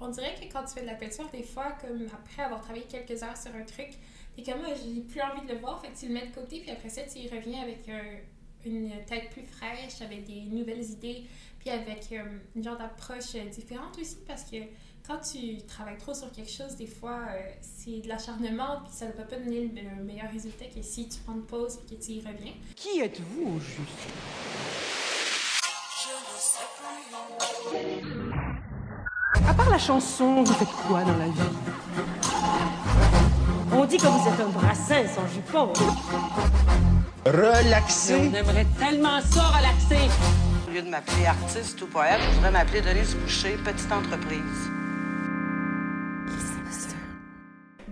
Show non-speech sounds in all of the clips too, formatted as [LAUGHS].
on dirait que quand tu fais de la peinture, des fois, comme après avoir travaillé quelques heures sur un truc, t'es comme, moi, j'ai plus envie de le voir, fait que tu le mets de côté, puis après ça, tu y reviens avec une tête plus fraîche, avec des nouvelles idées, puis avec euh, une genre d'approche euh, différente aussi, parce que quand tu travailles trop sur quelque chose, des fois, euh, c'est de l'acharnement, puis ça ne va pas donner le, meilleur résultat que si tu prends une pause et que tu y reviens. Qui êtes-vous au juste? À part la chanson, vous faites quoi dans la vie? On dit que vous êtes un brassin sans jupon. Relaxer. On aimerait tellement ça relaxer. Au lieu de m'appeler artiste ou poète, je voudrais m'appeler Denise Boucher, petite entreprise.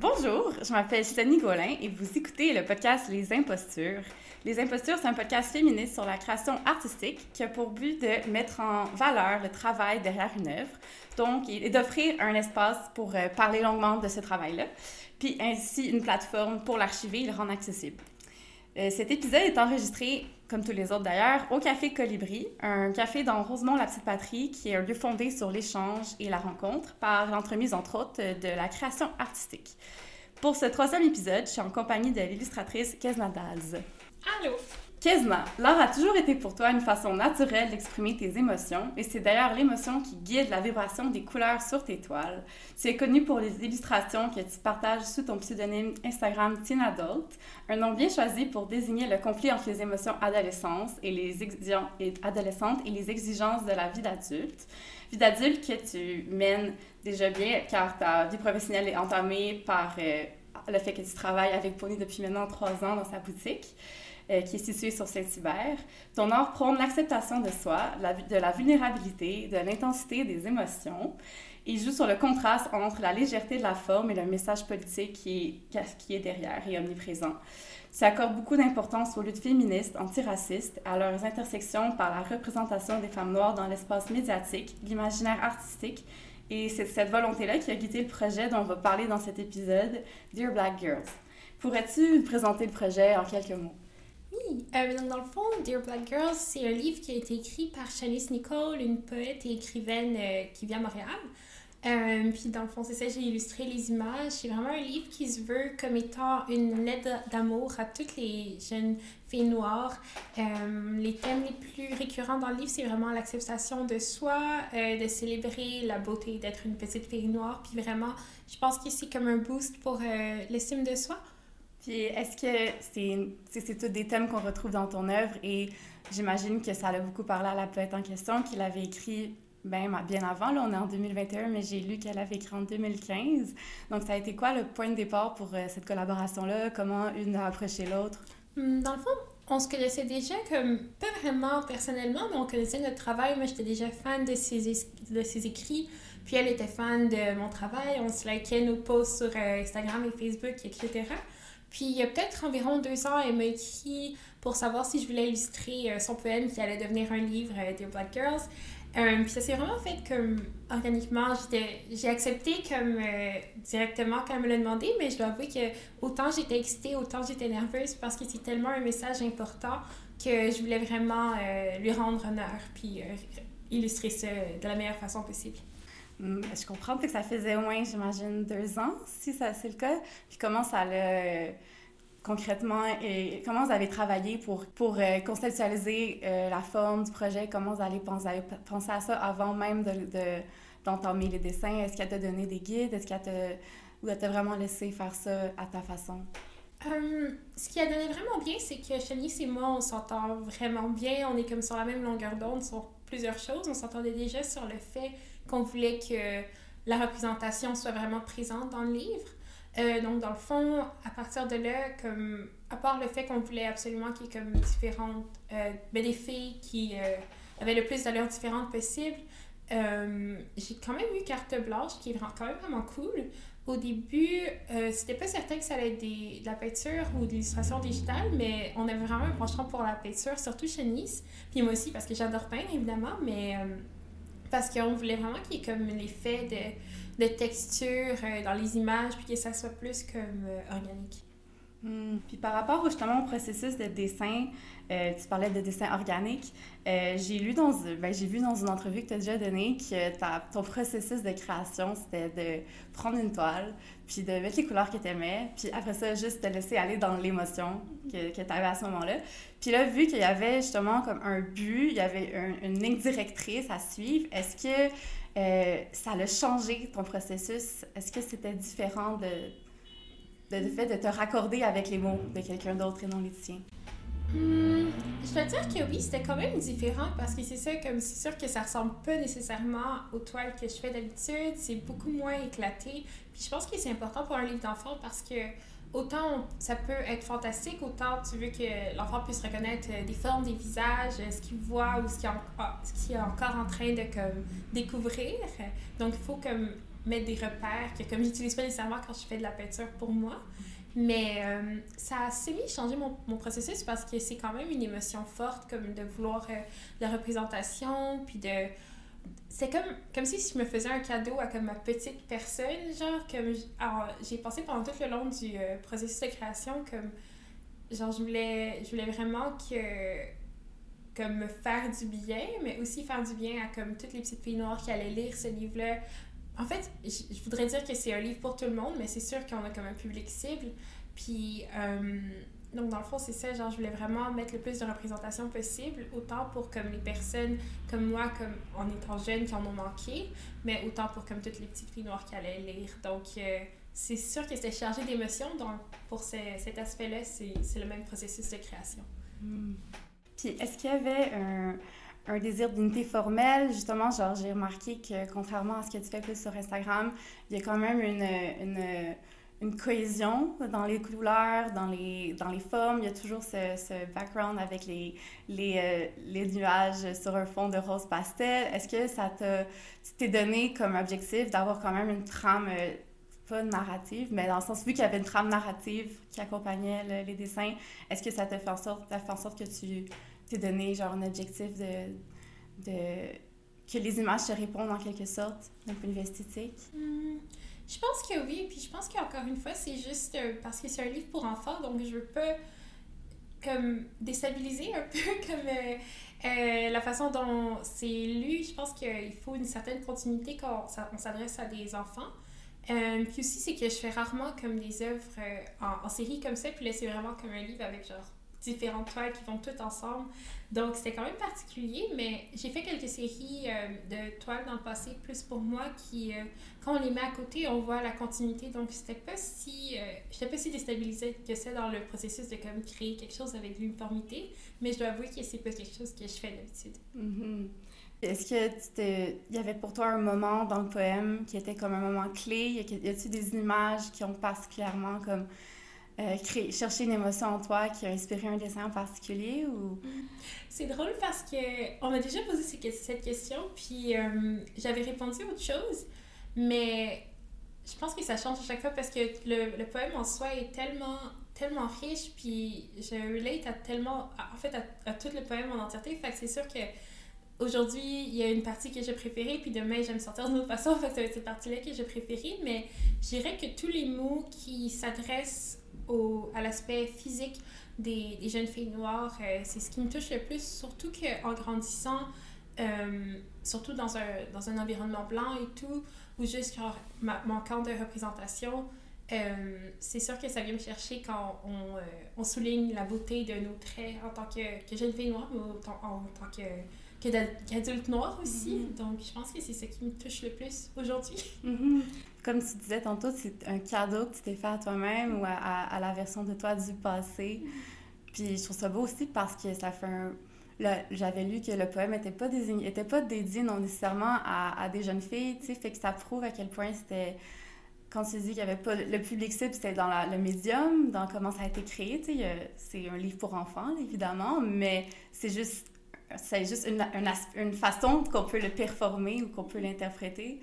Bonjour, je m'appelle Stéphanie Gaulin et vous écoutez le podcast Les Impostures. Les Impostures, c'est un podcast féministe sur la création artistique qui a pour but de mettre en valeur le travail derrière une œuvre, donc, et d'offrir un espace pour euh, parler longuement de ce travail-là, puis ainsi une plateforme pour l'archiver et le rendre accessible. Euh, cet épisode est enregistré, comme tous les autres d'ailleurs, au Café Colibri, un café dans Rosemont-la-Petite-Patrie qui est un lieu fondé sur l'échange et la rencontre par l'entremise, entre autres, de la création artistique. Pour ce troisième épisode, je suis en compagnie de l'illustratrice Kesna Daz. Allô? Kesna, l'art a toujours été pour toi une façon naturelle d'exprimer tes émotions, et c'est d'ailleurs l'émotion qui guide la vibration des couleurs sur tes toiles. Tu es connue pour les illustrations que tu partages sous ton pseudonyme Instagram Teen Adult, un nom bien choisi pour désigner le conflit entre les émotions adolescentes et les, adolescentes et les exigences de la vie d'adulte. Vie d'adulte que tu mènes déjà bien, car ta vie professionnelle est entamée par euh, le fait que tu travailles avec Pony depuis maintenant trois ans dans sa boutique. Euh, qui est situé sur Saint-Hubert. Ton art prône l'acceptation de soi, de la vulnérabilité, de l'intensité des émotions. Il joue sur le contraste entre la légèreté de la forme et le message politique qui est, qui est derrière et omniprésent. Tu accordes beaucoup d'importance aux luttes féministes, antiracistes, à leurs intersections par la représentation des femmes noires dans l'espace médiatique, l'imaginaire artistique, et c'est cette volonté-là qui a guidé le projet dont on va parler dans cet épisode, Dear Black Girls. Pourrais-tu présenter le projet en quelques mots? Euh, donc dans le fond, Dear Black Girls, c'est un livre qui a été écrit par Chalice Nicole, une poète et écrivaine euh, qui vit à Montréal. Euh, puis dans le fond, c'est ça, j'ai illustré les images. C'est vraiment un livre qui se veut comme étant une lettre d'amour à toutes les jeunes filles noires. les thèmes les plus récurrents dans le livre, c'est vraiment l'acceptation de soi, de célébrer la beauté d'être une petite fille noire. Puis vraiment, je pense que c'est comme un boost pour l'estime de soi. Puis est-ce que c'est, c'est tous des thèmes qu'on retrouve dans ton œuvre? Et j'imagine que ça a beaucoup parlé à la poète en question, qu'il avait écrit ben, bien avant, là, on est en 2021, mais j'ai lu qu'elle avait écrit en 2015. Donc, ça a été quoi le point de départ pour euh, cette collaboration-là? Comment une a approché l'autre? Hmm, dans le fond, on se connaissait déjà comme, pas vraiment personnellement, mais on connaissait notre travail. Moi, j'étais déjà fan de ses, de ses écrits. Puis elle était fan de mon travail. On se likait nos posts sur euh, Instagram et Facebook, etc. Puis il y a peut-être environ deux ans, elle m'a écrit pour savoir si je voulais illustrer euh, son poème qui allait devenir un livre, euh, Dear Black Girls. Euh, puis ça s'est vraiment fait comme organiquement. J'ai accepté comme directement quand elle me l'a demandé, mais je dois avouer que autant j'étais excitée, autant j'étais nerveuse parce que c'est tellement un message important que je voulais vraiment lui rendre honneur puis illustrer ça de la meilleure façon possible. Hmm, je comprends que ça faisait au moins, j'imagine, deux ans, si c'est le cas. Puis comment ça allait concrètement et comment vous avez travaillé pour, pour euh, conceptualiser euh, la forme du projet? Comment vous allez penser, penser à ça avant même de, d'entamer les dessins? Est-ce qu'elle t'a donné des guides? Est-ce qu'elle t'a, ou t'a vraiment laissé faire ça à ta façon? Hum, ce qui a donné vraiment bien, c'est que Chanice et moi, on s'entend vraiment bien. On est comme sur la même longueur d'onde sur plusieurs choses. On s'entendait déjà sur le fait qu'on voulait que la représentation soit vraiment présente dans le livre. Euh, donc, dans le fond, à partir de là, comme, à part le fait qu'on voulait absolument qu'il y ait comme différentes, euh, ben, des filles qui euh, avaient le plus d'allures différentes possible, j'ai quand même eu carte blanche qui est quand même vraiment cool. Au début, c'était pas certain que ça allait être de la peinture ou de l'illustration digitale, mais on avait vraiment un penchant pour la peinture, surtout chez Nice. Puis moi aussi, parce que j'adore peindre, évidemment, mais parce qu'on voulait vraiment qu'il y ait comme l'effet de, de texture euh, dans les images, puis que ça soit plus comme euh, organique. Hmm. Puis par rapport justement au processus de dessin, euh, tu parlais de dessin organique. Euh, j'ai lu dans, ben, j'ai vu dans une entrevue que tu as déjà donnée que ton processus de création, c'était de prendre une toile, puis de mettre les couleurs que tu aimais, puis après ça, juste te laisser aller dans l'émotion que, que tu avais à ce moment-là. Puis là, vu qu'il y avait justement comme un but, il y avait une ligne directrice à suivre, est-ce que euh, ça a changé ton processus? Est-ce que c'était différent de le fait de te raccorder avec les mots de quelqu'un d'autre et non les tiens? Hmm, je dois dire que oui, c'était quand même différent parce que c'est ça, comme c'est sûr que ça ressemble pas nécessairement aux toiles que je fais d'habitude, c'est beaucoup moins éclaté. Puis je pense que c'est important pour un livre d'enfant parce que autant ça peut être fantastique, autant tu veux que l'enfant puisse reconnaître des formes, des visages, ce qu'il voit ou ce qu'il est, est encore en train de comme, découvrir. Donc il faut comme mettre des repères que comme j'utilise pas nécessairement quand je fais de la peinture pour moi. Mais euh, ça a semi-changé mon, mon, processus parce que c'est quand même une émotion forte, comme de vouloir euh, la représentation, puis de... C'est comme, comme si je me faisais un cadeau à comme ma petite personne, genre, comme... j'ai pensé pendant tout le long du euh, processus de création, comme... Genre, je voulais, je voulais vraiment que comme me faire du bien, mais aussi faire du bien à comme toutes les petites filles noires qui allaient lire ce livre-là, en fait, je voudrais dire que c'est un livre pour tout le monde, mais c'est sûr qu'on a comme un public cible. Puis, euh, donc dans le fond, c'est ça, genre, je voulais vraiment mettre le plus de représentation possible, autant pour comme les personnes comme moi, comme en étant jeune, qui en ont manqué, mais autant pour comme toutes les petites filles noires qui allaient lire. Donc, euh, c'est sûr que c'était chargé d'émotions, donc pour cet aspect-là, c'est le même processus de création. Hmm. Puis, est-ce qu'il y avait un un désir d'unité formelle. Justement, genre, j'ai remarqué que contrairement à ce que tu fais plus sur Instagram, il y a quand même une, une, cohésion dans les couleurs, dans les, dans les formes. Il y a toujours ce, background avec les, les, euh, les, nuages sur un fond de rose pastel. Est-ce que ça t'est donné comme objectif d'avoir quand même une trame, euh, pas narrative, mais dans le sens, vu qu'il y avait une trame narrative qui accompagnait les dessins, est-ce que ça sorte, fait en sorte que tu t'es donné genre un objectif de, de que les images te répondent en quelque sorte d'un point de vue esthétique? Hmm, je pense que oui, puis je pense qu'encore une fois, c'est juste euh, parce que c'est un livre pour enfants, donc je veux pas comme déstabiliser un [LAUGHS] peu comme euh, euh, la façon dont c'est lu. Je pense qu'il faut une certaine continuité quand on s'adresse à des enfants. puis aussi, c'est que je fais rarement comme des œuvres en, en, série comme ça, puis là, c'est vraiment comme un livre avec genre différentes toiles qui vont toutes ensemble. Donc, c'était quand même particulier, mais j'ai fait quelques séries euh, de toiles dans le passé, plus pour moi, qui, euh, quand on les met à côté, on voit la continuité. Donc, c'était pas si, euh, j'étais pas si déstabilisée que ça dans le processus de comme créer quelque chose avec l'uniformité, mais je dois avouer que c'est pas quelque chose que je fais d'habitude. Mm-hmm. Est-ce que il y avait pour toi un moment dans le poème qui était comme un moment clé? Y a-t-il des images qui ont particulièrement comme euh, chercher une émotion en toi qui a inspiré un dessin en particulier ou? C'est drôle parce que on m'a déjà posé cette question puis euh, j'avais répondu autre chose mais je pense que ça change à chaque fois parce que le, le poème en soi est tellement tellement riche puis je relate à tellement en fait à, tout le poème en entièreté. Fait c'est sûr que aujourd'hui, il y a une partie que j'ai préférée, puis demain, j'aime sortir d'une autre façon, fait que cette partie-là que j'ai préférée, mais je dirais que tous les mots qui s'adressent au, à l'aspect physique des, des, jeunes filles noires, euh, c'est ce qui me touche le plus, surtout qu'en grandissant, euh, surtout dans un, dans un environnement blanc et tout, ou juste genre, camp de représentation, euh, c'est sûr que ça vient me chercher quand on, on, souligne la beauté de nos traits en tant que, que jeune fille noire, mais en tant que qu'adulte noir aussi. Mm-hmm. Donc, je pense que c'est ce qui me touche le plus aujourd'hui. Mm-hmm. [LAUGHS] Comme tu disais tantôt, c'est un cadeau que tu t'es fait à toi-même ou à, à, la version de toi du passé. Puis je trouve ça beau aussi parce que ça fait un... J'avais lu que le poème n'était pas, désigné, était pas dédié non nécessairement à, à des jeunes filles, tu sais, fait que ça prouve à quel point c'était quand tu dis qu'il y avait pas le public cible, c'était dans le médium, dans comment ça a été créé. Tu sais, c'est un livre pour enfants, évidemment, mais c'est juste c'est juste une, une, une façon qu'on peut le performer ou qu'on peut l'interpréter.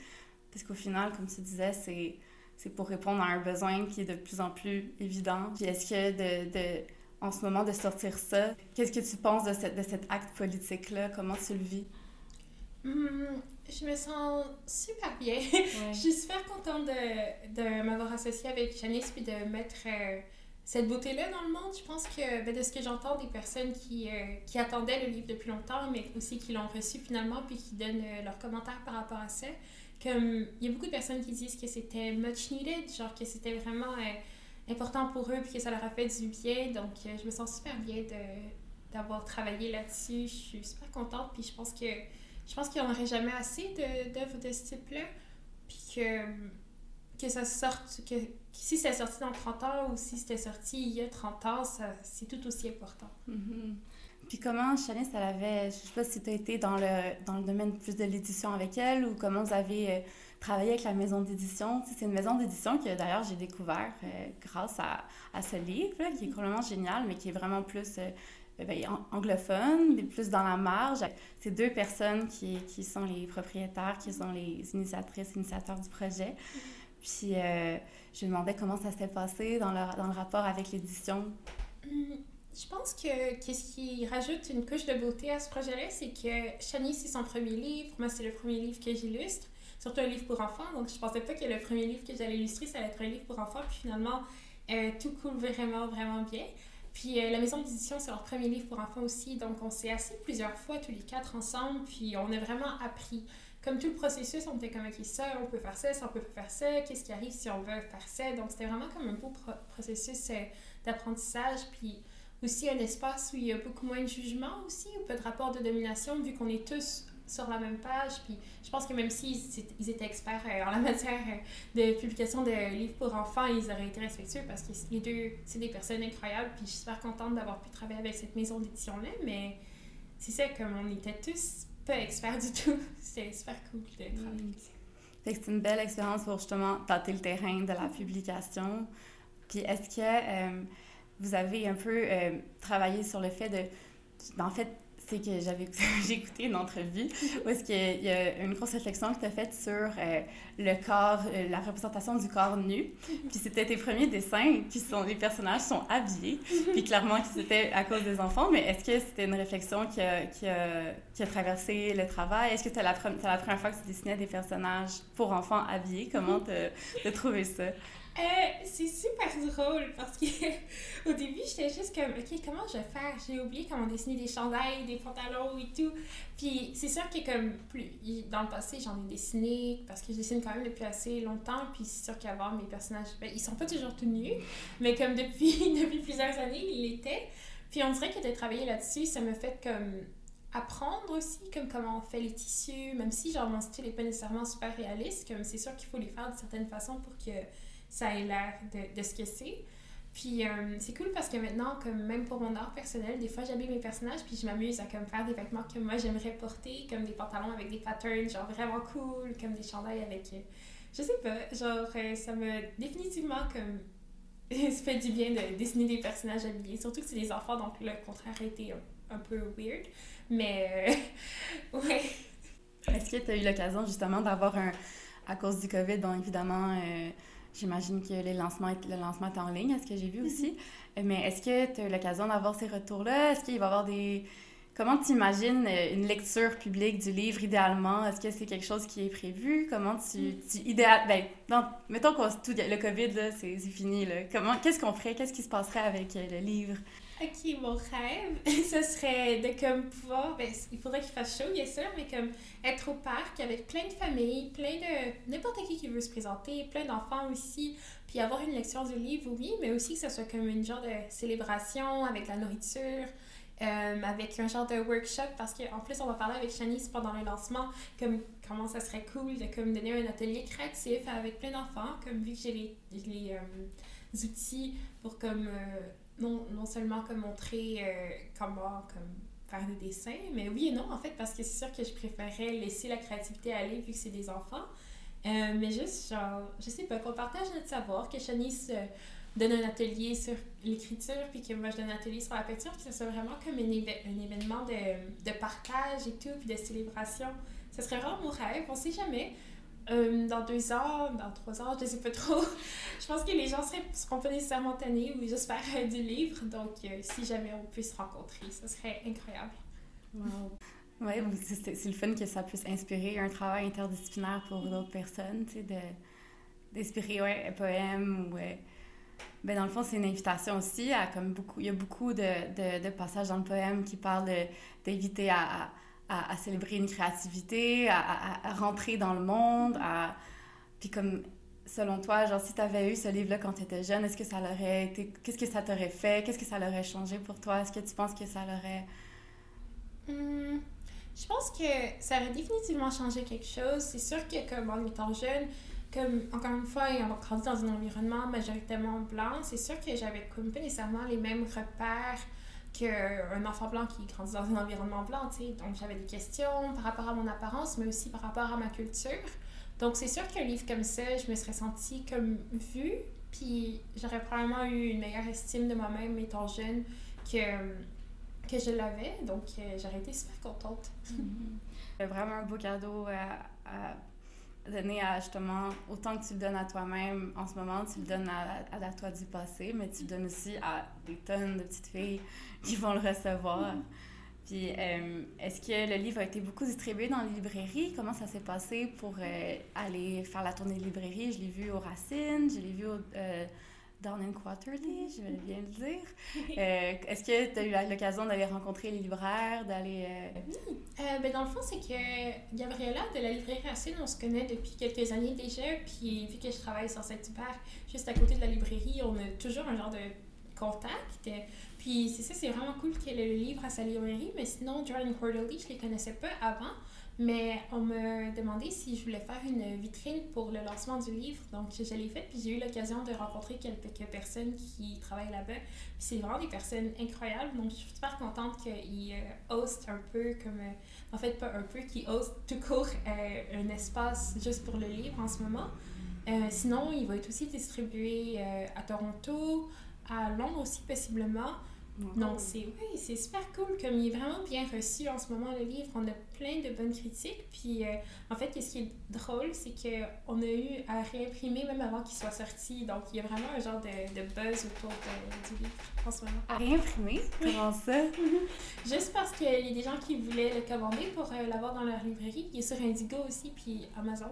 Parce qu'au final, comme tu disais, c'est, c'est pour répondre à un besoin qui est de plus en plus évident. Puis est-ce que de, de, en ce moment de sortir ça, qu'est-ce que tu penses de, cette, de cet acte politique-là? Comment tu le vis? Hum, je me sens super bien. [LAUGHS] je suis super contente de, de m'avoir associée avec Janice puis de mettre... Euh, cette beauté-là dans le monde. Je pense que ben, de ce que j'entends des personnes qui, euh, qui attendaient le livre depuis longtemps, mais aussi qui l'ont reçu finalement, puis qui donnent euh, leurs commentaires par rapport à ça. Comme il y a beaucoup de personnes qui disent que c'était much needed, genre que c'était vraiment euh, important pour eux, puis que ça leur a fait du bien. Donc je me sens super bien de, d'avoir travaillé là-dessus. Je suis super contente, puis je pense que je qu'il n'y en aurait jamais assez d'œuvres de, ce type-là. Puis que, que ça sorte, que, si c'est sorti dans 30 ans ou si c'était sorti il y a 30 ans, c'est tout aussi important. Mm-hmm. Puis comment Chalice, elle avait, je sais pas si tu as été dans le, dans le domaine plus de l'édition avec elle ou comment vous avez euh, travaillé avec la maison d'édition. C'est une maison d'édition que d'ailleurs j'ai découvert euh, grâce à, à, ce livre, qui est complètement génial, mais qui est vraiment plus euh, ben, anglophone, plus dans la marge. C'est deux personnes qui, qui, sont les propriétaires, qui sont les initiatrices, initiateurs du projet. Puis euh, je demandais comment ça s'était passé dans le, dans le rapport avec l'édition. Hum, je pense que qu'est-ce qui rajoute une couche de beauté à ce projet-là, c'est que Shani, c'est son premier livre. Moi, c'est le premier livre que j'illustre, surtout un livre pour enfants. Donc, je pensais pas que le premier livre que j'allais illustrer, ça allait être un livre pour enfants. Puis finalement, euh, tout coule vraiment, vraiment bien. Puis euh, la maison d'édition, c'est leur premier livre pour enfants aussi. Donc, on s'est assis plusieurs fois, tous les quatre ensemble. Puis on a vraiment appris comme tout le processus, on était comme, OK, ça, on peut faire ça, ça, on peut faire ça, qu'est-ce qui arrive si on veut faire ça? Donc, c'était vraiment comme un beau processus euh, d'apprentissage. Puis aussi un espace où il y a beaucoup moins de jugement aussi, ou peu de rapport de domination, vu qu'on est tous sur la même page. Puis je pense que même s'ils ils étaient experts euh, en la [LAUGHS] matière euh, de publication de livres pour enfants, ils auraient été respectueux parce que les deux, c'est des personnes incroyables. Puis je suis super contente d'avoir pu travailler avec cette maison d'édition-là. Mais c'est ça, comme on était tous pas expert du tout. [LAUGHS] C'était super cool de travailler. Mm. C'est une belle expérience pour justement tâter le terrain de la publication. Puis est-ce que euh, vous avez un peu euh, travaillé sur le fait de... En fait, c'est que j'avais [LAUGHS] j'ai écouté une entrevue où est-ce qu'il y a une grosse réflexion que tu as faite sur euh, le corps, euh, la représentation du corps nu. Puis c'était tes premiers dessins qui sont les personnages sont habillés. Puis clairement que c'était à cause des enfants, mais est-ce que c'était une réflexion qui a, qui a, qui a traversé le travail? Est-ce que c'était la, la première fois que tu dessinais des personnages pour enfants habillés? Comment tu as trouvé ça? Euh, c'est super drôle parce que [LAUGHS] au début, j'étais juste comme, OK, comment je vais faire? J'ai oublié comment dessiner des chandails, des pantalons et tout. Puis c'est sûr que comme plus, dans le passé, j'en ai dessiné parce que je dessine quand même depuis assez longtemps. Puis c'est sûr qu'avant, mes personnages, ben, ils sont pas toujours tout nus, mais comme depuis, [LAUGHS] depuis plusieurs années, ils l'étaient. Puis on dirait que de travailler là-dessus, ça me fait comme apprendre aussi comme comment on fait les tissus, même si genre mon style n'est pas nécessairement super réaliste, comme c'est sûr qu'il faut les faire de certaines façons pour que ça ait l'air de, de, ce que c'est. Puis euh, c'est cool parce que maintenant, comme même pour mon art personnel, des fois j'habille mes personnages puis je m'amuse à comme faire des vêtements que moi j'aimerais porter, comme des pantalons avec des patterns genre vraiment cool, comme des chandails avec, euh, je sais pas, genre euh, ça me définitivement comme [LAUGHS] ça fait du bien de dessiner des personnages habillés, surtout que c'est des enfants donc le contraire a été un, peu weird, mais [LAUGHS] ouais. Est-ce que tu as eu l'occasion justement d'avoir un, à cause du COVID, bon évidemment J'imagine que les lancements, le lancement est en ligne, est ce que j'ai vu aussi. Mm-hmm. Mais est-ce que tu as l'occasion d'avoir ces retours-là? Est-ce qu'il va y avoir des... Comment tu imagines euh, une lecture publique du livre idéalement? Est-ce que c'est quelque chose qui est prévu? Comment tu... Mm. tu idéal... Ben, mettons que tout, le COVID, là, c'est, fini. Là. Comment, qu'est-ce qu'on ferait? Qu'est-ce qui se passerait avec euh, le livre? Ok, mon rêve, [LAUGHS] ce serait de comme pouvoir, ben, il faudrait qu'il fasse chaud, bien sûr, mais comme être au parc avec plein de familles, plein de n'importe qui qui veut se présenter, plein d'enfants aussi, puis avoir une lecture du livre, oui, mais aussi que ce soit comme une genre de célébration avec la nourriture, euh, avec un genre de workshop, parce qu'en plus, on va parler avec Shanice pendant le lancement, comme comment ça serait cool de comme donner un atelier créatif avec plein d'enfants, comme vu que j'ai les, les euh, outils pour comme... Euh, non, non seulement comme montrer euh, comment comme faire des dessins, mais oui et non, en fait, parce que c'est sûr que je préférais laisser la créativité aller vu que c'est des enfants. Euh, mais juste, genre, je sais pas, qu'on partage notre savoir, que Shanice euh, donne un atelier sur l'écriture, puis que moi je donne un atelier sur la peinture, que ce soit vraiment comme un, un événement de, de, partage et tout, puis de célébration. Ce serait vraiment mon rêve, on sait jamais. Euh, dans deux ans, dans trois ans, je ne sais pas trop. [LAUGHS] je pense que les gens seraient, seront pas nécessairement tannés ou juste faire [LAUGHS] du livre. Donc, euh, si jamais on peut se rencontrer, ce serait incroyable. Wow. Oui, c'est le fun que ça puisse inspirer un travail interdisciplinaire pour d'autres personnes, tu sais, d'inspirer un poème ou ben dans le fond, c'est une invitation aussi. Il y a beaucoup de, de, passages dans le poème qui parlent d'inviter à, à, à, célébrer une créativité, à, rentrer dans le monde, à. Puis comme selon toi, genre si tu avais eu ce livre-là quand tu étais jeune, est-ce que ça l'aurait été. Qu'est-ce que ça t'aurait fait? Qu'est-ce que ça l'aurait changé pour toi? Est-ce que tu penses que ça l'aurait? Hum, je pense que ça aurait définitivement changé quelque chose. C'est sûr que comme en étant jeune, comme, encore une fois, ayant grandi dans un environnement majoritairement blanc, c'est sûr que j'avais comme pas nécessairement les mêmes repères qu'un enfant blanc qui grandit dans un environnement blanc, tu sais. Donc, j'avais des questions par rapport à mon apparence, mais aussi par rapport à ma culture. Donc, c'est sûr qu'un livre comme ça, je me serais sentie comme vue, puis j'aurais probablement eu une meilleure estime de moi-même étant jeune que, que je l'avais. Donc, euh, j'aurais été super contente. C'est vraiment un beau cadeau à donner à justement, autant que tu le donnes à toi-même en ce moment, tu le donnes à, à, toi du passé, mais tu le donnes aussi à des tonnes de petites filles qui vont le recevoir. Puis, euh, est-ce que le livre a été beaucoup distribué dans les librairies? Comment ça s'est passé pour euh, aller faire la tournée de librairie? Je l'ai vu au Racine, je l'ai vu au, euh, Down and Quarterly, je vais bien le dire. Euh, Est-ce que tu as eu l'occasion d'aller rencontrer les libraires, d'aller... Euh... Euh, ben dans le fond, c'est que Gabriella de la librairie Racine, on se connaît depuis quelques années déjà, puis vu que je travaille sur cette hyper juste à côté de la librairie, on a toujours un genre de contact. Puis c'est ça, c'est vraiment cool qu'elle ait le livre à sa librairie, mais sinon, Jordan Quarterly, je les connaissais pas avant. Mais on m'a demandé si je voulais faire une vitrine pour le lancement du livre. Donc, je, l'ai fait. Puis, j'ai eu l'occasion de rencontrer quelques personnes qui travaillent là-bas. C'est vraiment des personnes incroyables. Donc, je suis super contente qu'ils euh, hostent un peu comme. Euh, en fait, pas un peu, qu'ils hostent tout court euh, un espace juste pour le livre en ce moment. sinon, il va être aussi distribué à Toronto, à Londres aussi, possiblement. Donc, c'est oui, c'est super cool. Comme il est vraiment bien reçu en ce moment, le livre. On a plein de bonnes critiques. Puis, euh, en fait, ce qui est drôle, c'est qu'on a eu à réimprimer même avant qu'il soit sorti. Donc, il y a vraiment un genre de, de buzz autour du livre en ce moment. À réimprimer? Comment ça? [LAUGHS] Juste parce qu'il y a des gens qui voulaient le commander pour euh, l'avoir dans leur librairie. Il est sur Indigo aussi, puis Amazon.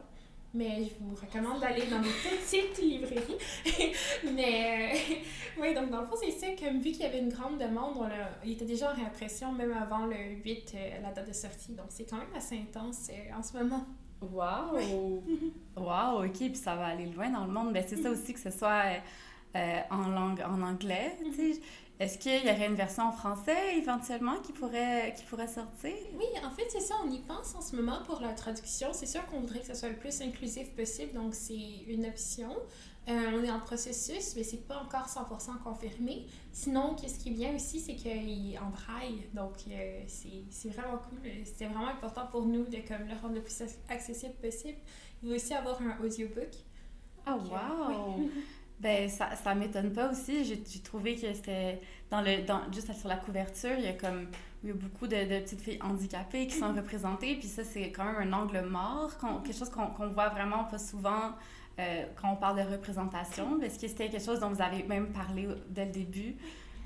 Mais je vous recommande d'aller dans les petites librairies. [LAUGHS] mais euh, [LAUGHS] oui, donc dans le fond, c'est ça. Comme vu qu'il y avait une grande demande, on il était déjà en réimpression même avant le 8, euh, la date de sortie. Donc c'est quand même assez intense euh, en ce moment. Wow! [LAUGHS] wow, ok, puis ça va aller loin dans le monde. Mais c'est ça aussi que ce soit en langue en anglais. Est-ce qu'il y aurait une version en français éventuellement qui pourrait, qui pourrait sortir? Oui, en fait, c'est ça. On y pense en ce moment pour la traduction. C'est sûr qu'on voudrait que ce soit le plus inclusif possible, donc c'est une option. Euh, on est en processus, mais c'est pas encore 100% confirmé. Sinon, ce qui est bien aussi, c'est qu'il est en braille, donc euh, c'est vraiment cool. C'est vraiment important pour nous de comme, le rendre le plus accessible possible. Il va aussi avoir un audiobook. Ah, oh, wow! [LAUGHS] Ben, ça, ça m'étonne pas aussi. J'ai trouvé que c'était dans le dans, juste sur la couverture, il y a comme il y a beaucoup de, de petites filles handicapées qui sont représentées, puis ça c'est quand même un angle mort, quelque chose qu'on voit vraiment pas souvent euh, quand on parle de représentation. Est-ce que c'était quelque chose dont vous avez même parlé dès le début?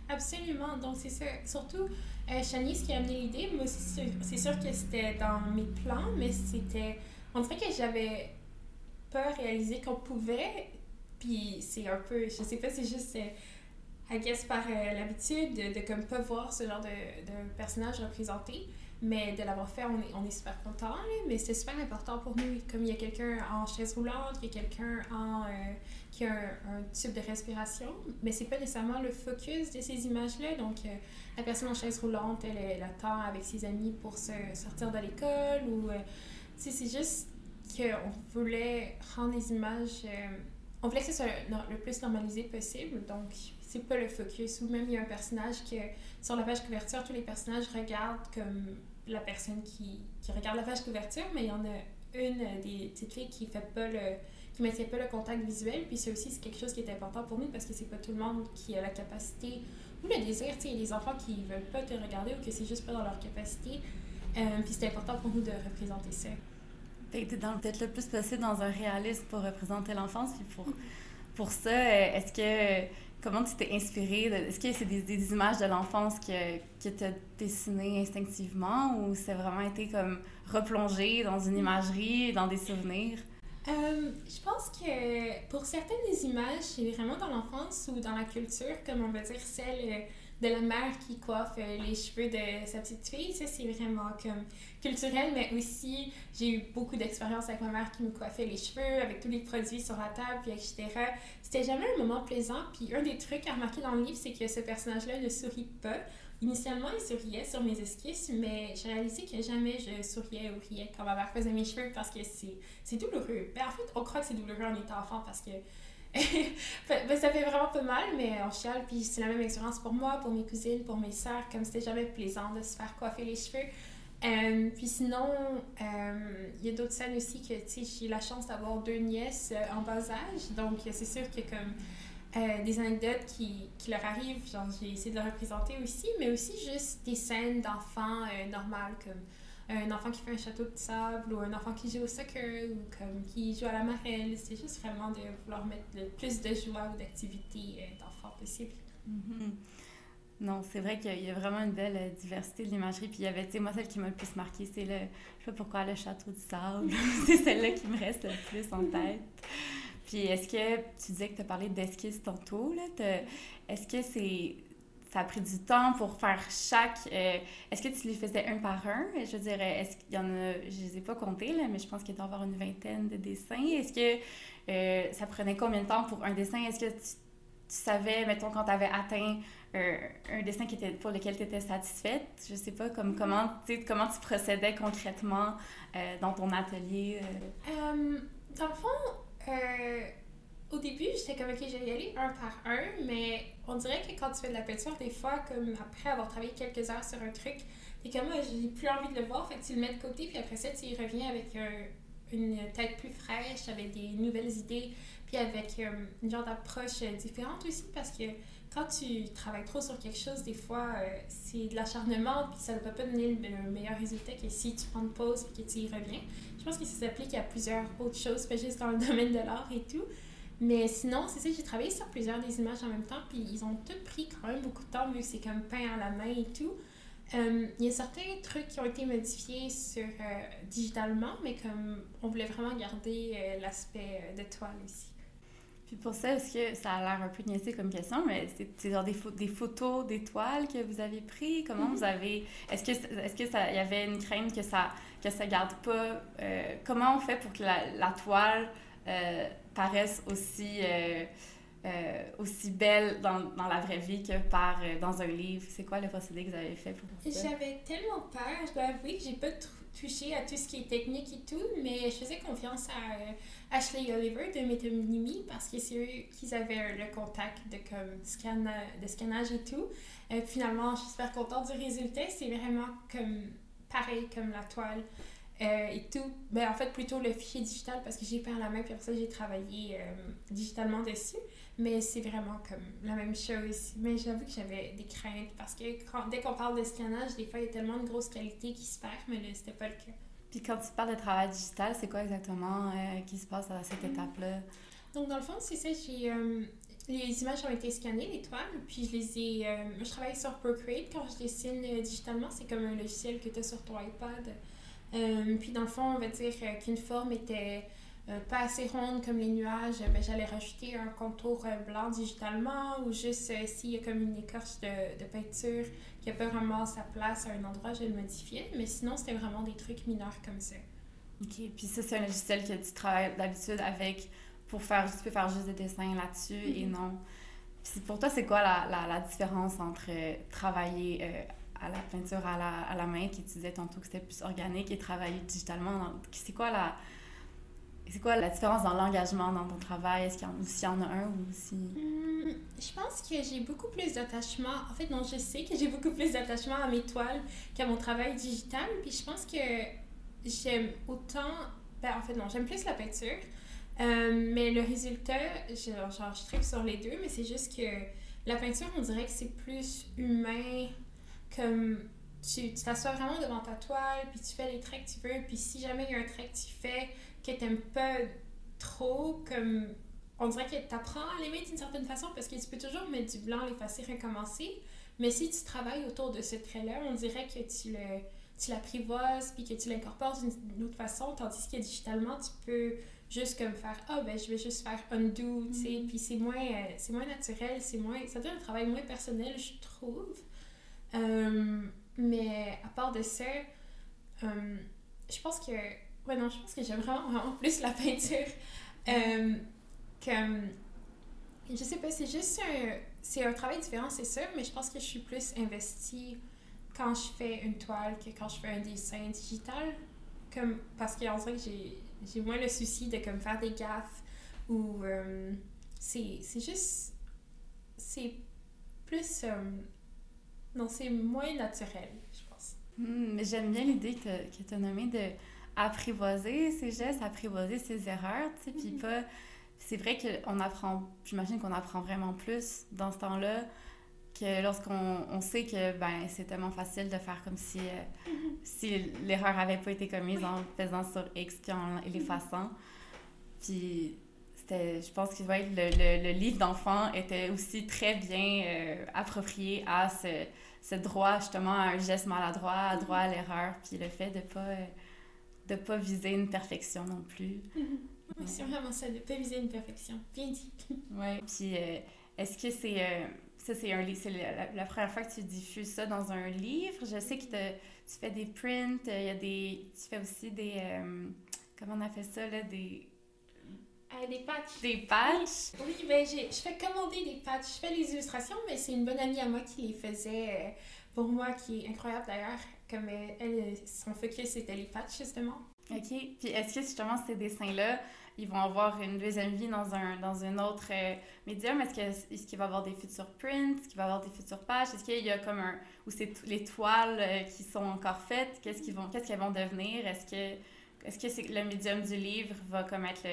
Absolument. Donc, c'est ça. Surtout, euh, qui a amené l'idée, moi c'est sûr que c'était dans mes plans, mais c'était. On dirait que j'avais pas réalisé qu'on pouvait puis c'est un peu, je sais pas, c'est juste, euh, I par euh, l'habitude de, de, comme pas voir ce genre de, de personnage représenté. Mais de l'avoir fait, on est, on est super content. Mais c'est super important pour nous. Comme il y a quelqu'un en chaise roulante, il y a quelqu'un en, euh, qui a un, type de respiration. Mais c'est pas nécessairement le focus de ces images-là. Donc, la personne en chaise roulante, elle, elle attend avec ses amis pour se sortir de l'école. Ou, c'est juste qu'on voulait rendre les images on voulait que ce soit le plus normalisé possible, donc c'est pas le focus. Ou même il y a un personnage que sur la page couverture, tous les personnages regardent comme la personne qui, qui regarde la page couverture, mais il y en a une des petites filles qui fait pas le qui maintient pas le contact visuel, puis c'est aussi quelque chose qui est important pour nous parce que c'est pas tout le monde qui a la capacité ou le désir, y a des enfants qui veulent pas te regarder ou que c'est juste pas dans leur capacité. Euh, puis c'est important pour nous de représenter ça. T'es peut-être le plus possible dans un réalisme pour représenter l'enfance. Puis pour, pour ça, est-ce que. Comment tu t'es inspirée? Est-ce que c'est des, des, images de l'enfance que, que tu as dessinées instinctivement ou c'est vraiment été comme replongé dans une imagerie, dans des souvenirs? Euh, je pense que pour certaines des images, c'est vraiment dans l'enfance ou dans la culture, comme on va dire celle euh, de la mère qui coiffe euh, les cheveux de sa petite fille. Ça, c'est vraiment culturel, mais aussi, j'ai eu beaucoup d'expérience avec ma mère qui me coiffait les cheveux, avec tous les produits sur la table, etc. C'était jamais un moment plaisant. Puis un des trucs à remarquer dans le livre, c'est que ce personnage-là ne sourit pas. Initialement, il souriait sur mes esquisses, mais j'ai réalisé que jamais je souriais ou riais quand ma mère faisait mes cheveux parce que c'est douloureux. Ben, en fait, on croit que c'est douloureux en étant enfant parce que [LAUGHS] ça fait vraiment pas mal, mais on chiale. Puis c'est la même expérience pour moi, pour mes cousines, pour mes sœurs, comme c'était jamais plaisant de se faire coiffer les cheveux. Euh, puis sinon, euh, il y a d'autres scènes aussi que, tu sais, j'ai la chance d'avoir deux nièces euh, en bas âge. Donc, c'est sûr que comme euh, des anecdotes qui, qui, leur arrivent, j'ai essayé de leur représenter aussi, mais aussi juste des scènes d'enfants normales comme un enfant qui fait un château de sable ou un enfant qui joue au soccer ou comme qui joue à la marelle. C'est juste vraiment de vouloir mettre le plus de joie ou d'activité euh, d'enfants possible. Mm-hmm. Non, c'est vrai qu'il y a vraiment une belle diversité de l'imagerie. Puis il y avait, tu sais, moi, celle qui m'a le plus marqué, c'est le, je sais pas pourquoi, le château de sable. [LAUGHS] [LAUGHS] c'est celle-là qui me reste le plus en tête. Puis est-ce que tu disais que tu as parlé d'esquisse tantôt, là? Est-ce que c'est ça a pris du temps pour faire chaque. Euh, est-ce que tu les faisais un par un? Je dirais, est-ce qu'il y en a. Je les ai pas comptés, là, mais je pense qu'il doit y avoir une vingtaine de dessins. Est-ce que euh, ça prenait combien de temps pour un dessin? Est-ce que tu, savais, mettons, quand tu avais atteint euh, un dessin qui était, pour lequel tu étais satisfaite? Je sais pas, comme, comment, comment tu procédais concrètement dans ton atelier? dans le fond, euh, au début, j'étais comme, ok, je vais y aller un par un, mais on dirait que quand tu fais de la peinture, des fois, comme après avoir travaillé quelques heures sur un truc, t'es comme, ah, j'ai plus envie de le voir, fait que tu le mets de côté, puis après ça, tu y reviens avec une tête plus fraîche, avec des nouvelles idées, puis avec euh, une genre d'approche différente aussi, parce que quand tu travailles trop sur quelque chose, des fois, euh, c'est de l'acharnement, puis ça ne va pas donner le, meilleur résultat que si tu prends une pause et que tu y reviens. Je pense que ça s'applique à plusieurs autres choses, pas juste dans le [LAUGHS] domaine de l'art et tout. Mais sinon, c'est ça, j'ai travaillé sur plusieurs des images en même temps, puis ils ont tous pris quand même beaucoup de temps, vu que c'est comme peint à la main et tout. Euh, il y a certains trucs qui ont été modifiés sur euh, digitalement, mais comme on voulait vraiment garder l'aspect de toile aussi. Puis pour ça, est-ce que ça a l'air un peu niaisé comme question, mais c'est genre des, des photos d'étoiles que vous avez pris? Comment vous mhm. avez... Est-ce que est-ce que ça y avait une crainte que ça que ça garde pas... Euh, comment on fait pour que la, la toile euh, paraisse aussi... Euh, aussi belle dans, dans, la vraie vie que par dans un livre. C'est quoi le procédé que vous avez fait pour ça? J'avais tellement peur. Je dois avouer que j'ai pas touché à tout ce qui est technique et tout, mais je faisais confiance à Ashley Oliver de Metonymie parce que c'est eux qui avaient le contact de, comme, scan, de scannage et tout. Euh, finalement, je suis super contente du résultat. C'est vraiment comme pareil comme la toile euh, et tout. Ben, en fait, plutôt le fichier digital parce que j'ai fait à la main puis après ça, j'ai travaillé euh, digitalement dessus. Mais c'est vraiment comme la même chose. Mais j'avoue que j'avais des craintes parce que dès qu'on parle de scannage, des fois, il y a tellement de grosse qualité qui se perd, mais là, c'était pas le cas. Puis quand tu parles de travail digital, c'est quoi exactement euh, qui se passe à cette étape-là? Donc, dans le fond, c'est ça, j'ai... Euh, les images ont été scannées, les toiles, puis je les ai... Euh, je travaille sur Procreate quand je dessine digitalement. C'est comme un logiciel que tu as sur ton iPad. Puis dans le fond, on va dire qu'une forme était euh, pas assez ronde comme les nuages, ben, j'allais rajouter un contour euh, blanc digitalement ou juste euh, s'il y a comme une écorce de, de peinture qui n'a pas vraiment sa place à un endroit, je le modifiais. Mais sinon, c'était vraiment des trucs mineurs comme ça. OK. Puis ça, c'est un logiciel que tu travailles d'habitude avec pour faire, tu peux faire juste des dessins là-dessus et mm-hmm. non. Puis pour toi, c'est quoi la, la, la, différence entre travailler à la peinture à la, à la main, qui tu disais tantôt que c'était plus organique, et travailler digitalement? C'est quoi la c'est quoi la différence dans l'engagement dans ton travail? Est-ce qu'il y, en, a un ou aussi? Hmm, je pense que j'ai beaucoup plus d'attachement. En fait, non, je sais que j'ai beaucoup plus d'attachement à mes toiles qu'à mon travail digital. Puis je pense que j'aime autant. Ben, en fait, non, j'aime plus la peinture. Euh, mais le résultat, genre, genre je tripe sur les deux, mais c'est juste que la peinture, on dirait que c'est plus humain. Comme tu t'assois vraiment devant ta toile, puis tu fais les traits que tu veux, puis si jamais il y a un trait que tu fais que t'aimes pas trop, comme on dirait que t'apprends à l'aimer d'une certaine façon parce que tu peux toujours mettre du blanc, l'effacer, recommencer. Mais si tu travailles autour de ce trait-là, on dirait que tu le, tu l'apprivoises puis que tu l'incorpores d'une autre façon, tandis que digitalement, tu peux juste comme faire ah ben je vais juste faire undo tu sais puis c'est moins euh, c'est moins naturel c'est moins ça devient un travail moins personnel je trouve euh, mais à part de ça euh, je pense que ouais non je pense que j'aime vraiment vraiment plus la peinture. Comme je sais pas c'est juste un c'est un travail différent c'est sûr mais je pense que je suis plus investie quand je fais une toile que quand je fais un dessin digital. Comme parce qu'on dirait que j'ai j'ai moins le souci de comme faire des gaffes ou euh, c'est juste c'est plus euh, non c'est moins naturel je pense mais j'aime bien l'idée que, que tu as nommée de apprivoiser ses gestes apprivoiser ses erreurs tu sais puis mm-hmm. pas c'est vrai qu'on apprend j'imagine qu'on apprend vraiment plus dans ce temps-là que lorsqu'on on sait que ben c'est tellement facile de faire comme si, euh, mm-hmm. si l'erreur n'avait pas été commise en faisant sur X puis en l'effaçant. Puis c'était, je pense que ouais, le, le, le livre d'enfant était aussi très bien euh, approprié à ce, ce, droit justement à un geste maladroit, à droit à l'erreur, puis le fait de pas euh, de pas viser une perfection non plus. Mm-hmm. c'est vraiment ça, de pas viser une perfection. Bien dit. ouais. Puis est-ce que c'est ça, c'est un c'est la, première fois que tu diffuses ça dans un livre? Je sais que tu fais des prints, il y a des, tu fais aussi des, euh, comment on a fait ça, là, des... Euh, des patchs. Des patchs? Oui, ben je fais commander des patchs. Je fais les illustrations, mais c'est une bonne amie à moi qui les faisait euh, pour moi, qui est incroyable d'ailleurs. Comme elle, son focus, c'était les patchs, justement. OK. Puis est-ce que justement ces dessins-là, ils vont avoir une deuxième vie dans un, dans un autre euh, médium? Est-ce qu'il est qu'il va y avoir des futurs prints? Est-ce qu'il va y avoir des futures pages? Est-ce qu'il y a comme un... ou c'est les toiles euh, qui sont encore faites? Qu'est-ce qu'ils vont, qu'est-ce qu'elles vont devenir? Est-ce que, est-ce que c'est, le médium du livre va comme être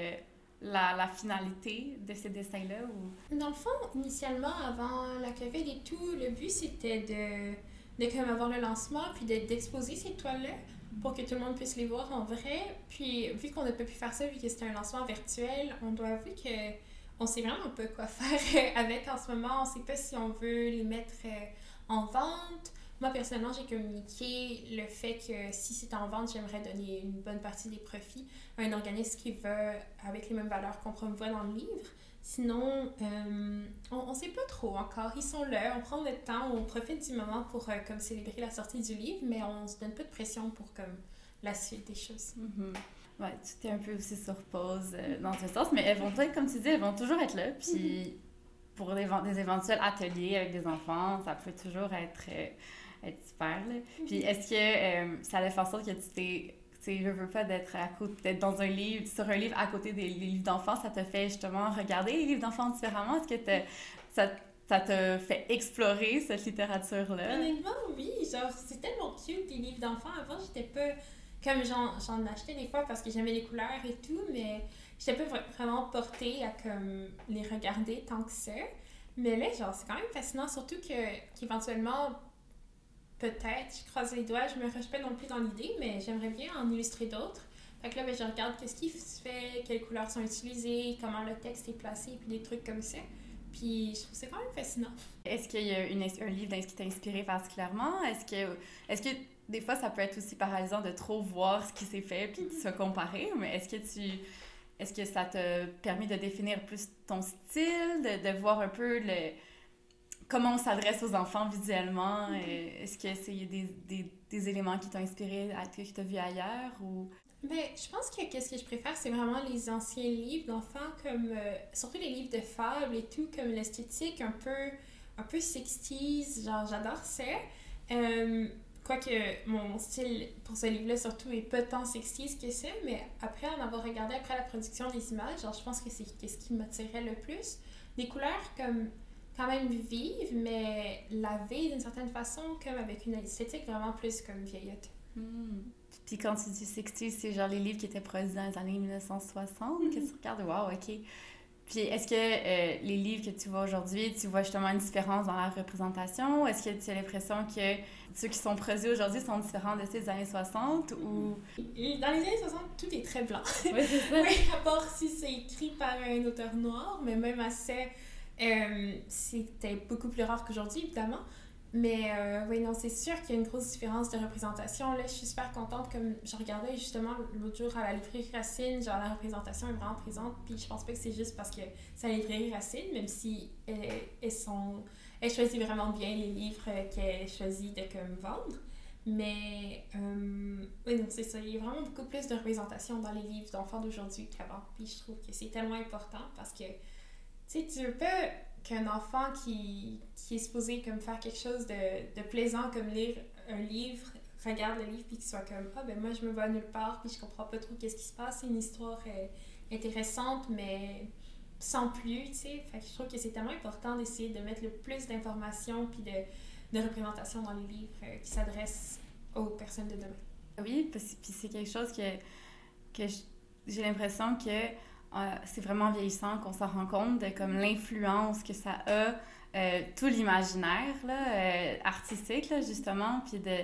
la, la, finalité de ces dessins-là? Ou... Dans le fond, initialement, avant la COVID et tout, le but c'était de, de comme avoir le lancement puis d'exposer ces toiles-là pour que tout le monde puisse les voir en vrai. Puis, vu qu'on n'a pas pu faire ça, vu que c'était un lancement virtuel, on doit avouer que on sait vraiment pas quoi [LAUGHS] faire avec en ce moment. On sait pas si on veut les mettre euh, en vente. Moi, personnellement, j'ai communiqué le fait que si c'est en vente, j'aimerais donner une bonne partie des profits à un organisme qui veut, avec les mêmes valeurs qu'on promouvoit dans le livre. Sinon, euh, on ne sait pas trop encore. Ils sont là, on prend le temps, on profite du moment pour euh, comme célébrer la sortie du livre, mais on se donne pas de pression pour comme la suite des choses. Mm-hmm. Ouais, tout est un peu aussi sur pause euh, dans ce sens, mais elles vont être, comme tu dis, elles vont toujours être là. Puis mm-hmm. pour des, des, éventuels ateliers avec des enfants, ça peut toujours être, être super. Puis mm-hmm. est-ce que ça allait faire en sorte que tu t'es sais, je veux pas d'être à côté, dans un livre, sur un livre à côté des, livres d'enfants, ça te fait justement regarder les livres d'enfants différemment? Est-ce que ça, ça te fait explorer cette littérature-là? Honnêtement, oui. Genre, c'est tellement cute, les livres d'enfants. Avant, j'étais pas... Comme j'en achetais des fois parce que j'aimais les couleurs et tout, mais j'étais pas vraiment portée à comme les regarder tant que ça. Mais là, genre, c'est quand même fascinant, surtout que qu'éventuellement, peut-être, je croise les doigts, je me rejette pas non plus dans l'idée, mais j'aimerais bien en illustrer d'autres. Fait que là, ben, je regarde qu'est-ce qui se fait, quelles couleurs sont utilisées, comment le texte est placé, puis des trucs comme ça. Puis je trouve c'est quand même fascinant. Est-ce qu'il y a un livre qui t'a inspiré particulièrement? Est-ce que, est que des fois, ça peut être aussi paralysant de trop voir ce qui s'est fait puis de se comparer, mais est-ce que tu... Est-ce que ça te permet de définir plus ton style, de voir un peu le comment on s'adresse aux enfants visuellement? Mm-hmm. Est-ce que c'est des, des, éléments qui t'ont inspiré, que tu as vu ailleurs? Ou... Ben, je pense que qu'est-ce que je préfère, c'est vraiment les anciens livres d'enfants, comme euh, surtout les livres de fables et tout, comme l'esthétique un peu, un peu 60s, genre j'adore ça. Euh, quoique mon style pour ce livre-là surtout est pas tant 60s que ça, mais après en avoir regardé après la production des images, genre je pense que c'est ce qui m'attirait le plus. Des couleurs comme quand même vive, mais lavée d'une certaine façon, comme avec une esthétique vraiment plus comme vieillotte. Hmm. Puis quand tu dis 60 c'est genre les livres qui étaient produits dans les années 1960 que tu [LAUGHS] regardes, wow, ok. Puis est-ce que euh, les livres que tu vois aujourd'hui, tu vois justement une différence dans la représentation? Est-ce que tu as l'impression que ceux qui sont produits aujourd'hui sont différents de ceux des années 60 ou... Dans les années 60, tout est très blanc. Oui, c'est ça. [LAUGHS] oui, à part si c'est écrit par un auteur noir, mais même assez euh, c'était beaucoup plus rare qu'aujourd'hui, évidemment. mais euh, oui, non, c'est sûr qu'il y a une grosse différence de représentation. Là, je suis super contente, comme je regardais justement l'autre jour à la librairie Racine, genre la représentation est vraiment présente, puis je pense pas que c'est juste parce que c'est la librairie Racine, même si elles, elles sont... Elle choisit vraiment bien les livres qu'elle choisit de comme vendre. Mais euh, oui, donc c'est ça. Il y a vraiment beaucoup plus de représentation dans les livres d'enfants d'aujourd'hui qu'avant. Puis je trouve que c'est tellement important parce que, sais, tu veux pas qu'un enfant qui, qui est supposé comme faire quelque chose de, de plaisant, comme lire un livre, regarde le livre puis qu'il soit comme ah ben moi je me vois nulle part puis je comprends pas trop qu'est-ce qui se passe c'est une histoire euh, intéressante mais sans plus tu sais fait que je trouve que c'est tellement important d'essayer de mettre le plus d'informations puis de de représentation dans les livres euh, qui s'adressent aux personnes de demain. Oui, puis c'est quelque chose que, que j'ai l'impression que c'est vraiment vieillissant qu'on s'en rend compte de comme l'influence que ça a euh, tout l'imaginaire là, artistique là, justement puis de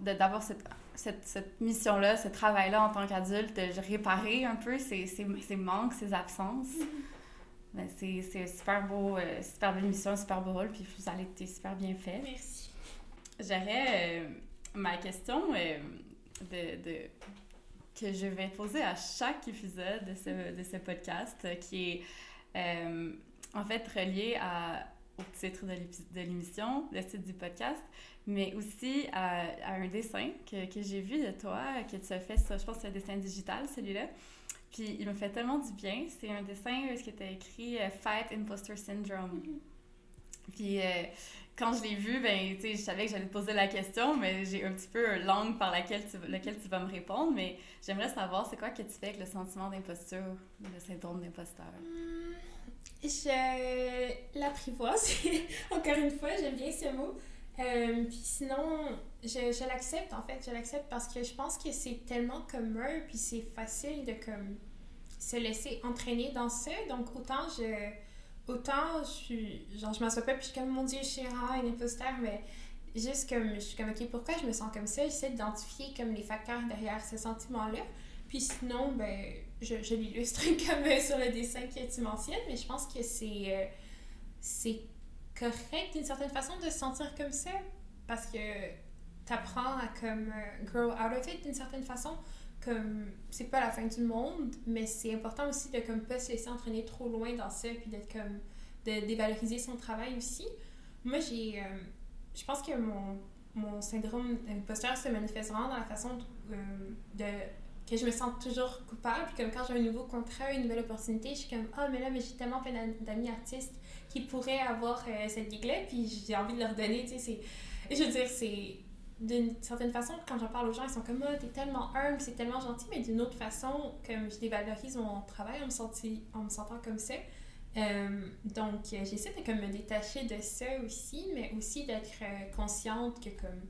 d'avoir de, cette, cette, cette mission-là, ce travail-là en tant qu'adulte, de réparer un peu ces, ces, ces manques, ces absences. Mm-hmm. Ben, c'est super beau, euh, super belle mission, super beau rôle, puis vous allez être super bien fait. Merci. J'aurais euh, ma question euh, de, de, que je vais poser à chaque épisode de ce, de ce podcast, qui est en fait relié à, au titre de l'émission, le titre du podcast, mais aussi à, à un dessin que, que j'ai vu de toi, que tu as fait, ça, je pense que c'est un dessin digital, celui-là. Puis il me fait tellement du bien. C'est un dessin où il était écrit euh, Fight Imposter Syndrome. Mm-hmm. Puis euh, quand je l'ai vu, ben, je savais que j'allais te poser la question, mais j'ai un petit peu une langue par laquelle tu, laquelle tu vas me répondre. Mais j'aimerais savoir, c'est quoi que tu fais avec le sentiment d'imposture, le syndrome d'imposteur? Hmm, je l'apprivoise. [LAUGHS] Encore une fois, j'aime bien ce mot. Euh, puis sinon, je, je l'accepte en fait, je l'accepte parce que je pense que c'est tellement commun, puis c'est facile de comme se laisser entraîner dans ça. Donc autant je autant je suis genre je m'assois pas puis je suis comme mon dieu je suis un imposteur mais juste comme je suis comme ok pourquoi je me sens comme ça? J'essaie d'identifier comme les facteurs derrière ce sentiment là puis sinon ben je, je l'illustre [LAUGHS] comme sur le dessin que tu mentionnes mais je pense que c'est euh, c'est correct d'une certaine façon de se sentir comme ça parce que t'apprends à comme euh, grow out of it d'une certaine façon comme c'est pas la fin du monde mais c'est important aussi de comme pas se laisser entraîner trop loin dans ça puis d'être comme de dévaloriser son travail aussi moi j'ai euh, je pense que mon mon syndrome d'imposteur se manifeste vraiment dans la façon de, euh, de que je me sens toujours coupable. Puis comme quand j'ai un nouveau contrat, une nouvelle opportunité, je suis comme oh, mais là, mais j'ai tellement plein d'amis artistes qui pourraient avoir euh, cette gig-là, puis j'ai envie de leur donner, tu sais. Je veux dire, c'est. D'une certaine façon, quand j'en parle aux gens, ils sont comme oh, t'es tellement humble, c'est tellement gentil, mais d'une autre façon, comme je dévalorise mon travail en me, senti, en me sentant comme ça. Euh, donc, j'essaie de comme, me détacher de ça aussi, mais aussi d'être euh, consciente que comme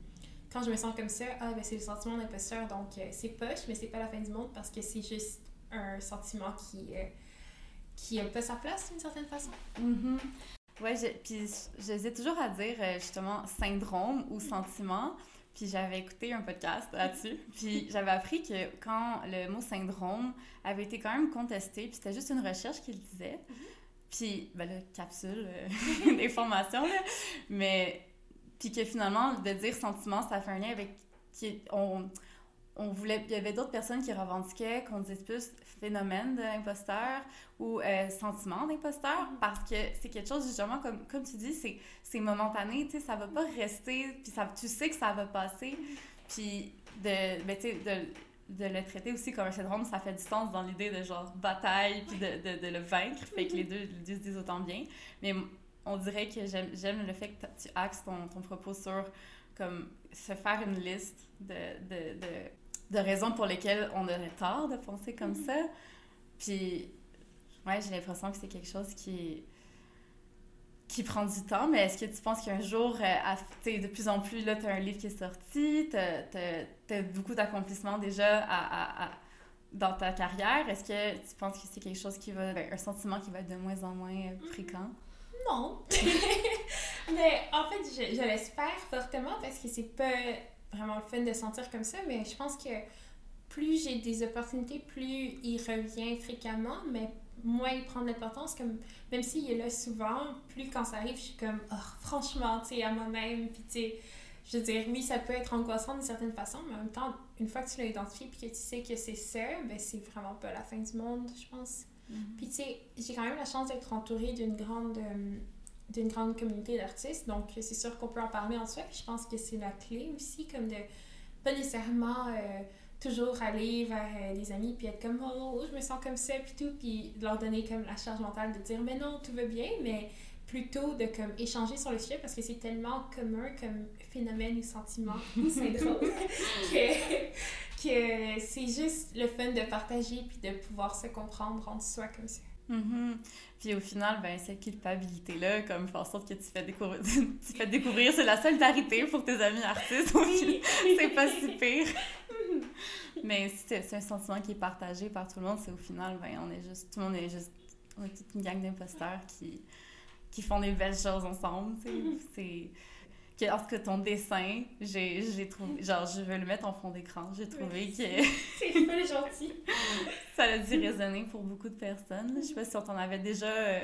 quand je me sens comme ça, ah, ben, c'est le sentiment d'imposteur, donc euh, c'est poche, mais c'est pas la fin du monde parce que c'est juste un sentiment qui, euh, qui a pas sa place d'une certaine façon. Mm Ouais, puis j'hésite toujours à dire euh, justement syndrome ou sentiment. Puis j'avais écouté un podcast là-dessus. Puis j'avais appris que quand le mot syndrome avait été quand même contesté, puis c'était juste une recherche qu'il disait. Mm-hmm. Puis, ben là, capsule [LAUGHS] d'information, là. Mais puis que finalement, de dire sentiment, ça fait un lien avec. Qui, on, on voulait, il y avait d'autres personnes qui revendiquaient qu'on dise plus phénomène d'imposteur ou euh, sentiment d'imposteur mm-hmm. parce que c'est quelque chose justement comme, comme tu dis c'est, c'est momentané tu sais ça va pas rester puis ça, tu sais que ça va passer mm-hmm. puis de ben, de, de le traiter aussi comme un syndrome ça fait du sens dans l'idée de genre bataille puis de, de, de, le vaincre fait que les deux le disent autant bien mais on dirait que j'aime le fait que tu axes ton, ton, propos sur comme se faire une liste de, de, de, de raisons pour lesquelles on aurait tort de penser comme mm-hmm. ça. Puis, ouais, j'ai l'impression que c'est quelque chose qui, qui prend du temps, mais est-ce que tu penses qu'un jour, euh, de plus en plus, là, tu as un livre qui est sorti, tu as, beaucoup d'accomplissements déjà à, à, dans ta carrière. Est-ce que tu penses que c'est quelque chose qui va, ben, un sentiment qui va être de moins en moins euh, mm-hmm. fréquent? Non. [LAUGHS] mais en fait, je, je l'espère fortement parce que c'est pas vraiment le fun de sentir comme ça, mais je pense que plus j'ai des opportunités, plus il revient fréquemment, mais moins y prendre l'importance. Comme, même s'il est là souvent, plus quand ça arrive, je suis comme, oh, franchement, tu sais, à moi-même. Puis, tu sais, je veux dire, oui, ça peut être angoissant d'une certaine façon, mais en même temps, une fois que tu l'as identifié puis que tu sais que c'est ça, ben, c'est vraiment pas la fin du monde, je pense. Puis, tu sais, j'ai quand même la chance d'être entourée d'une grande. euh, d'une grande communauté d'artistes, donc c'est sûr qu'on peut en parler en soi, puis je pense que c'est la clé aussi, comme de pas nécessairement euh, toujours aller vers euh, des amis puis être comme oh, je me sens comme ça puis tout puis leur donner comme la charge mentale de dire mais non tout va bien mais plutôt de comme échanger sur le sujet parce que c'est tellement commun comme phénomène ou sentiment. [LAUGHS] Ou syndrome. [LAUGHS] Que, que c'est juste le fun de partager puis de pouvoir se comprendre entre soi comme ça. Mhm. Puis au final, ben, cette culpabilité-là, comme fait en sorte que tu fais découvrir, [LAUGHS] tu fais découvrir, c'est la solidarité pour tes amis artistes. C'est pas si [LAUGHS] pire. Mais si c'est c'est un sentiment qui est partagé par tout le monde, c'est au final, ben, on est juste, tout le monde est juste, on est toute une gang d'imposteurs qui, qui font des belles choses ensemble, tu que lorsque ton dessin, j'ai trouvé, genre, je veux le mettre en fond d'écran, j'ai trouvé que [LAUGHS] C'est pas gentil. [LAUGHS] ça a dû résonner pour beaucoup de personnes. Je sais pas si on t'en avait déjà euh,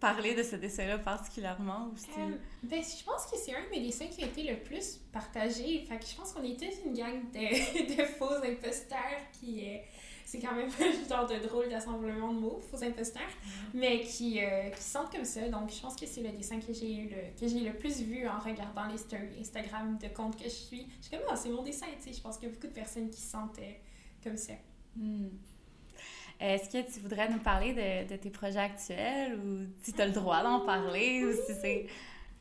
parlé de ce dessin-là particulièrement ou si... Euh, ben, je pense que c'est un de mes dessins qui a été le plus partagé. Fait que je pense qu'on était une gang de, [LAUGHS] de faux imposteurs qui. euh, c'est quand même [LAUGHS] un genre de drôle d'assemblement de mots, faux imposteurs, mais qui, euh, qui sentent comme ça. Donc, je pense que c'est le dessin que j'ai eu le, que j'ai le plus vu en regardant les stories Instagram de compte que je suis. Je suis comme, ah, c'est mon dessin, tu sais. Je pense qu'il y a beaucoup de personnes qui se sentent euh, comme ça. Hmm. Est-ce que tu voudrais nous parler de, de tes projets actuels ou si tu as le droit d'en parler ou si c'est...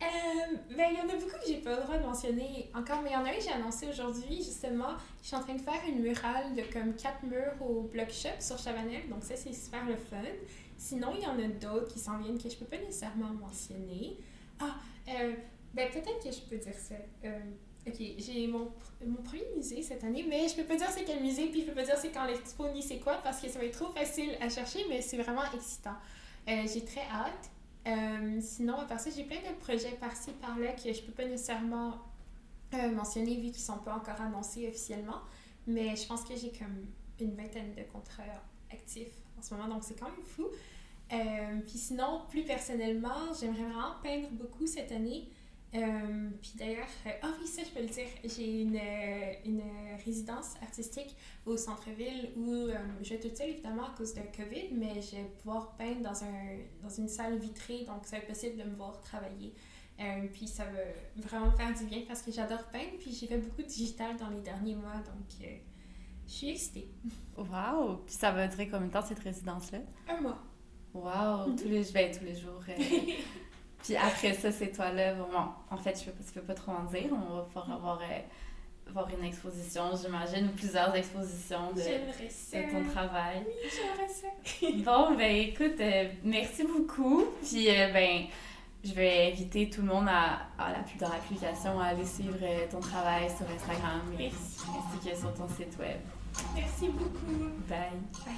Euh, ben, il y en a beaucoup que j'ai pas le droit de mentionner encore, mais il y en a un que j'ai annoncé aujourd'hui, justement. Je suis en train de faire une murale de comme quatre murs au Block Shop sur Chavanel, donc ça, c'est super le fun. Sinon, il y en a d'autres qui s'en viennent que je peux pas nécessairement mentionner. Ah, euh, ben, peut-être que je peux dire ça. Euh, ok, j'ai mon, mon premier musée cette année, mais je peux pas dire c'est quel musée, puis je peux pas dire c'est quand l'expo ni c'est quoi, parce que ça va être trop facile à chercher, mais c'est vraiment excitant. Euh, j'ai très hâte. Euh, sinon, à part ça, j'ai plein de projets par-ci, par-là que je peux pas nécessairement euh, mentionner vu qu'ils sont pas encore annoncés officiellement. Mais je pense que j'ai comme une vingtaine de contrats actifs en ce moment, donc c'est quand même fou. Euh, puis sinon, plus personnellement, j'aimerais vraiment peindre beaucoup cette année. Euh, puis d'ailleurs, euh, ah oui, ça je peux le dire, j'ai une, euh, une résidence artistique au centre-ville où euh, je vais toute seule évidemment à cause de COVID, mais je vais pouvoir peindre dans, un, dans une salle vitrée, donc ça va être possible de me voir travailler. Puis ça va vraiment me faire du bien parce que j'adore peindre, puis j'ai fait beaucoup de digital dans les derniers mois, donc je suis excitée. Wow! Puis ça va durer combien de temps cette résidence-là? Un mois. Wow! Tous les, ben, tous les jours. [LAUGHS] Puis après ça, c'est toi là. Bon, en fait, je peux, peux pas trop en dire. On va pouvoir avoir, euh, avoir une exposition, j'imagine, ou plusieurs expositions de, J'aimerais ça. de ton travail. Oui, j'aimerais ça. [LAUGHS] Bon, ben écoute, euh, merci beaucoup. Puis, euh, ben, je vais inviter tout le monde à, à la, dans l'application à aller suivre euh, ton travail sur Instagram et- ainsi que sur ton site web. Merci beaucoup. Bye. Bye.